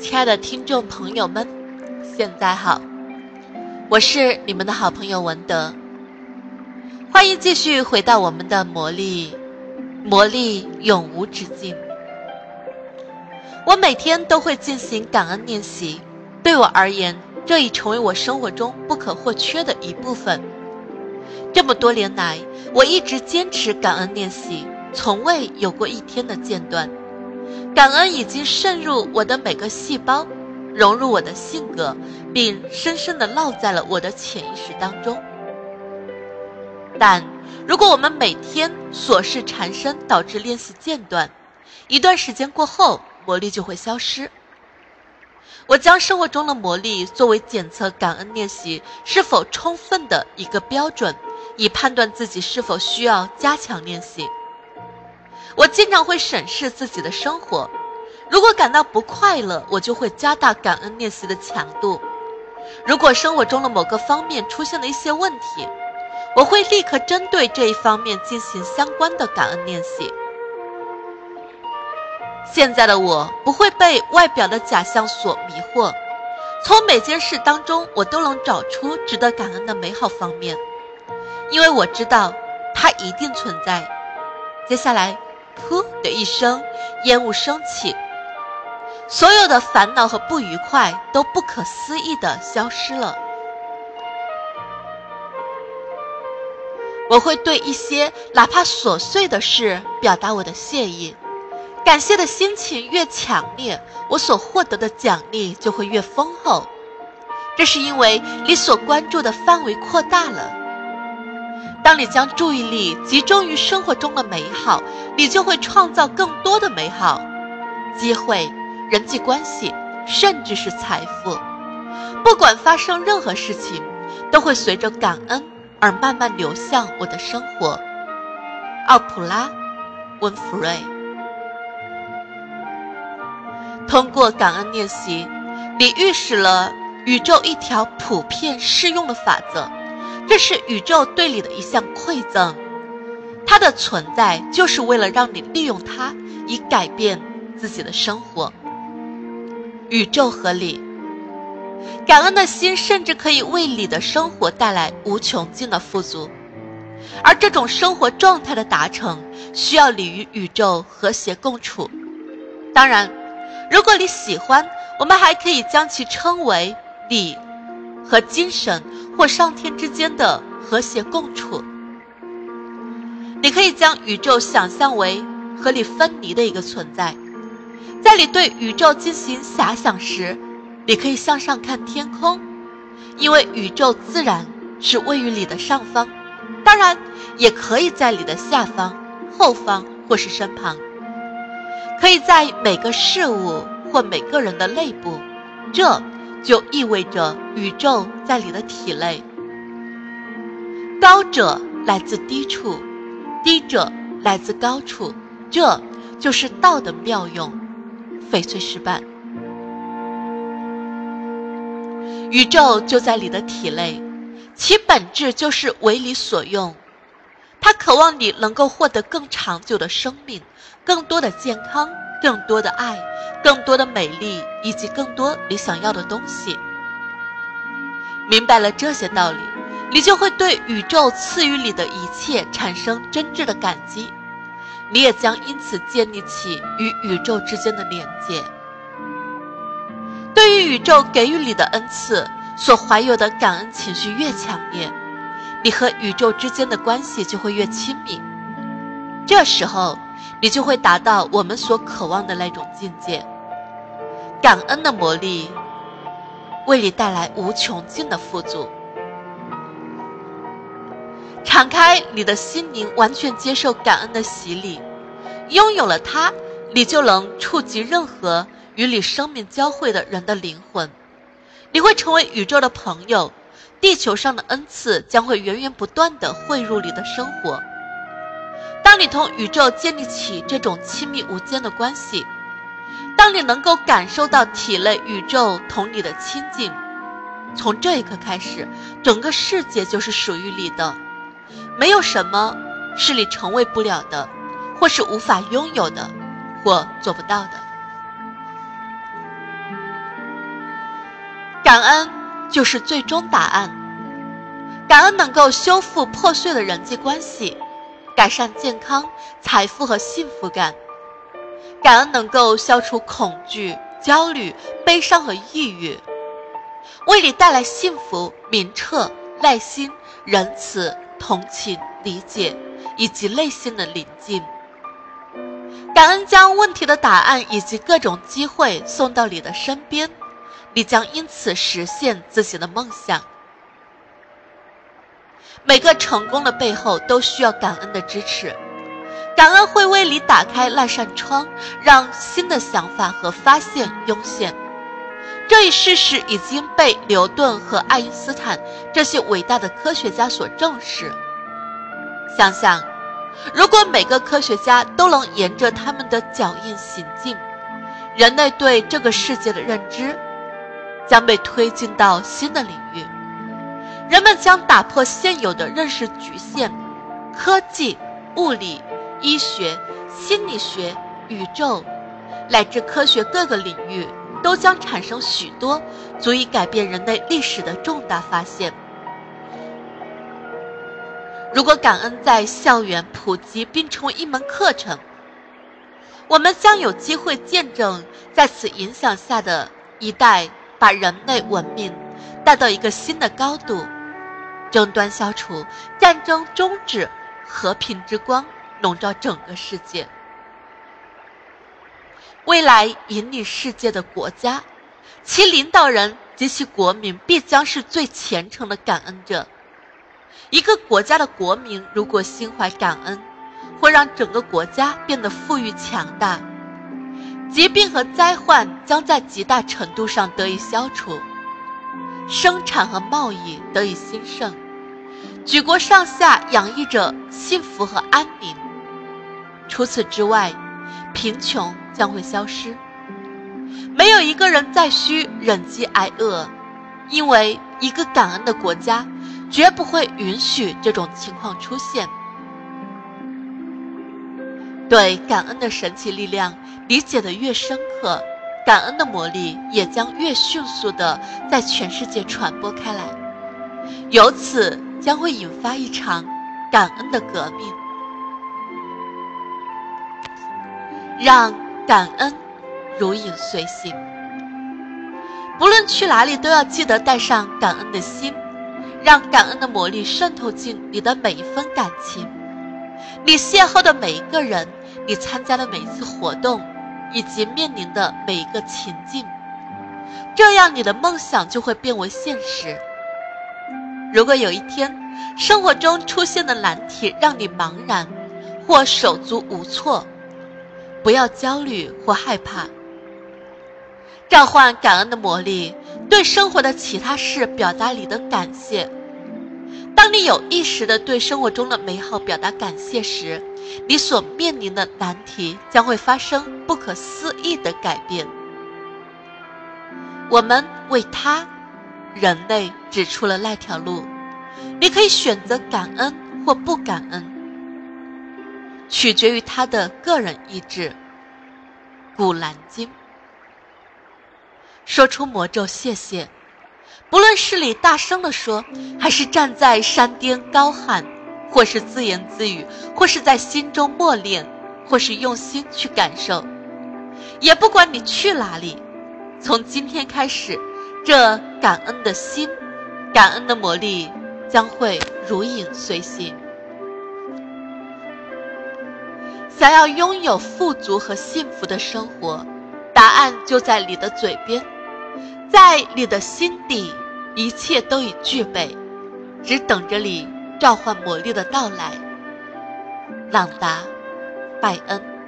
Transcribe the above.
亲爱的听众朋友们，现在好，我是你们的好朋友文德，欢迎继续回到我们的魔力，魔力永无止境。我每天都会进行感恩练习，对我而言，这已成为我生活中不可或缺的一部分。这么多年来，我一直坚持感恩练习，从未有过一天的间断。感恩已经渗入我的每个细胞，融入我的性格，并深深地烙在了我的潜意识当中。但如果我们每天琐事缠身，导致练习间断，一段时间过后，魔力就会消失。我将生活中的魔力作为检测感恩练习是否充分的一个标准，以判断自己是否需要加强练习。我经常会审视自己的生活，如果感到不快乐，我就会加大感恩练习的强度；如果生活中的某个方面出现了一些问题，我会立刻针对这一方面进行相关的感恩练习。现在的我不会被外表的假象所迷惑，从每件事当中，我都能找出值得感恩的美好方面，因为我知道它一定存在。接下来。噗的一声，烟雾升起，所有的烦恼和不愉快都不可思议的消失了。我会对一些哪怕琐碎的事表达我的谢意，感谢的心情越强烈，我所获得的奖励就会越丰厚。这是因为你所关注的范围扩大了。当你将注意力集中于生活中的美好，你就会创造更多的美好机会、人际关系，甚至是财富。不管发生任何事情，都会随着感恩而慢慢流向我的生活。奥普拉·温弗瑞。通过感恩练习，你预示了宇宙一条普遍适用的法则。这是宇宙对你的一项馈赠，它的存在就是为了让你利用它，以改变自己的生活。宇宙合理，感恩的心甚至可以为你的生活带来无穷尽的富足，而这种生活状态的达成，需要你与宇宙和谐共处。当然，如果你喜欢，我们还可以将其称为你和精神。或上天之间的和谐共处，你可以将宇宙想象为和你分离的一个存在。在你对宇宙进行遐想时，你可以向上看天空，因为宇宙自然是位于你的上方，当然也可以在你的下方、后方或是身旁，可以在每个事物或每个人的内部。这。就意味着宇宙在你的体内。高者来自低处，低者来自高处，这就是道的妙用。翡翠石板，宇宙就在你的体内，其本质就是为你所用。它渴望你能够获得更长久的生命，更多的健康。更多的爱，更多的美丽，以及更多你想要的东西。明白了这些道理，你就会对宇宙赐予你的一切产生真挚的感激，你也将因此建立起与宇宙之间的连接。对于宇宙给予你的恩赐，所怀有的感恩情绪越强烈，你和宇宙之间的关系就会越亲密。这时候。你就会达到我们所渴望的那种境界。感恩的魔力为你带来无穷尽的富足。敞开你的心灵，完全接受感恩的洗礼。拥有了它，你就能触及任何与你生命交汇的人的灵魂。你会成为宇宙的朋友，地球上的恩赐将会源源不断地汇入你的生活。当你同宇宙建立起这种亲密无间的关系，当你能够感受到体内宇宙同你的亲近，从这一刻开始，整个世界就是属于你的，没有什么是你成为不了的，或是无法拥有的，或做不到的。感恩就是最终答案。感恩能够修复破碎的人际关系，改善健康、财富和幸福感。感恩能够消除恐惧、焦虑、悲伤和抑郁，为你带来幸福、明澈、耐心、仁慈、同情、理解以及内心的宁静。感恩将问题的答案以及各种机会送到你的身边，你将因此实现自己的梦想。每个成功的背后都需要感恩的支持，感恩会为你打开那扇窗，让新的想法和发现涌现。这一事实已经被牛顿和爱因斯坦这些伟大的科学家所证实。想想。如果每个科学家都能沿着他们的脚印行进，人类对这个世界的认知将被推进到新的领域。人们将打破现有的认识局限，科技、物理、医学、心理学、宇宙，乃至科学各个领域都将产生许多足以改变人类历史的重大发现。如果感恩在校园普及并成为一门课程，我们将有机会见证在此影响下的一代把人类文明带到一个新的高度，争端消除，战争终止，和平之光笼罩整个世界。未来引领世界的国家，其领导人及其国民必将是最虔诚的感恩者。一个国家的国民如果心怀感恩，会让整个国家变得富裕强大，疾病和灾患将在极大程度上得以消除，生产和贸易得以兴盛，举国上下洋溢着幸福和安宁。除此之外，贫穷将会消失，没有一个人再需忍饥挨饿，因为一个感恩的国家。绝不会允许这种情况出现。对感恩的神奇力量理解的越深刻，感恩的魔力也将越迅速的在全世界传播开来，由此将会引发一场感恩的革命。让感恩如影随形，不论去哪里都要记得带上感恩的心。让感恩的魔力渗透进你的每一份感情，你邂逅的每一个人，你参加的每一次活动，以及面临的每一个情境，这样你的梦想就会变为现实。如果有一天生活中出现的难题让你茫然或手足无措，不要焦虑或害怕，召唤感恩的魔力。对生活的其他事表达你的感谢。当你有意识的对生活中的美好表达感谢时，你所面临的难题将会发生不可思议的改变。我们为他，人类指出了那条路。你可以选择感恩或不感恩，取决于他的个人意志。古兰经。说出魔咒，谢谢。不论是你大声地说，还是站在山巅高喊，或是自言自语，或是在心中默念，或是用心去感受，也不管你去哪里，从今天开始，这感恩的心，感恩的魔力将会如影随形。想要拥有富足和幸福的生活，答案就在你的嘴边。在你的心底，一切都已具备，只等着你召唤魔力的到来。朗达·拜恩。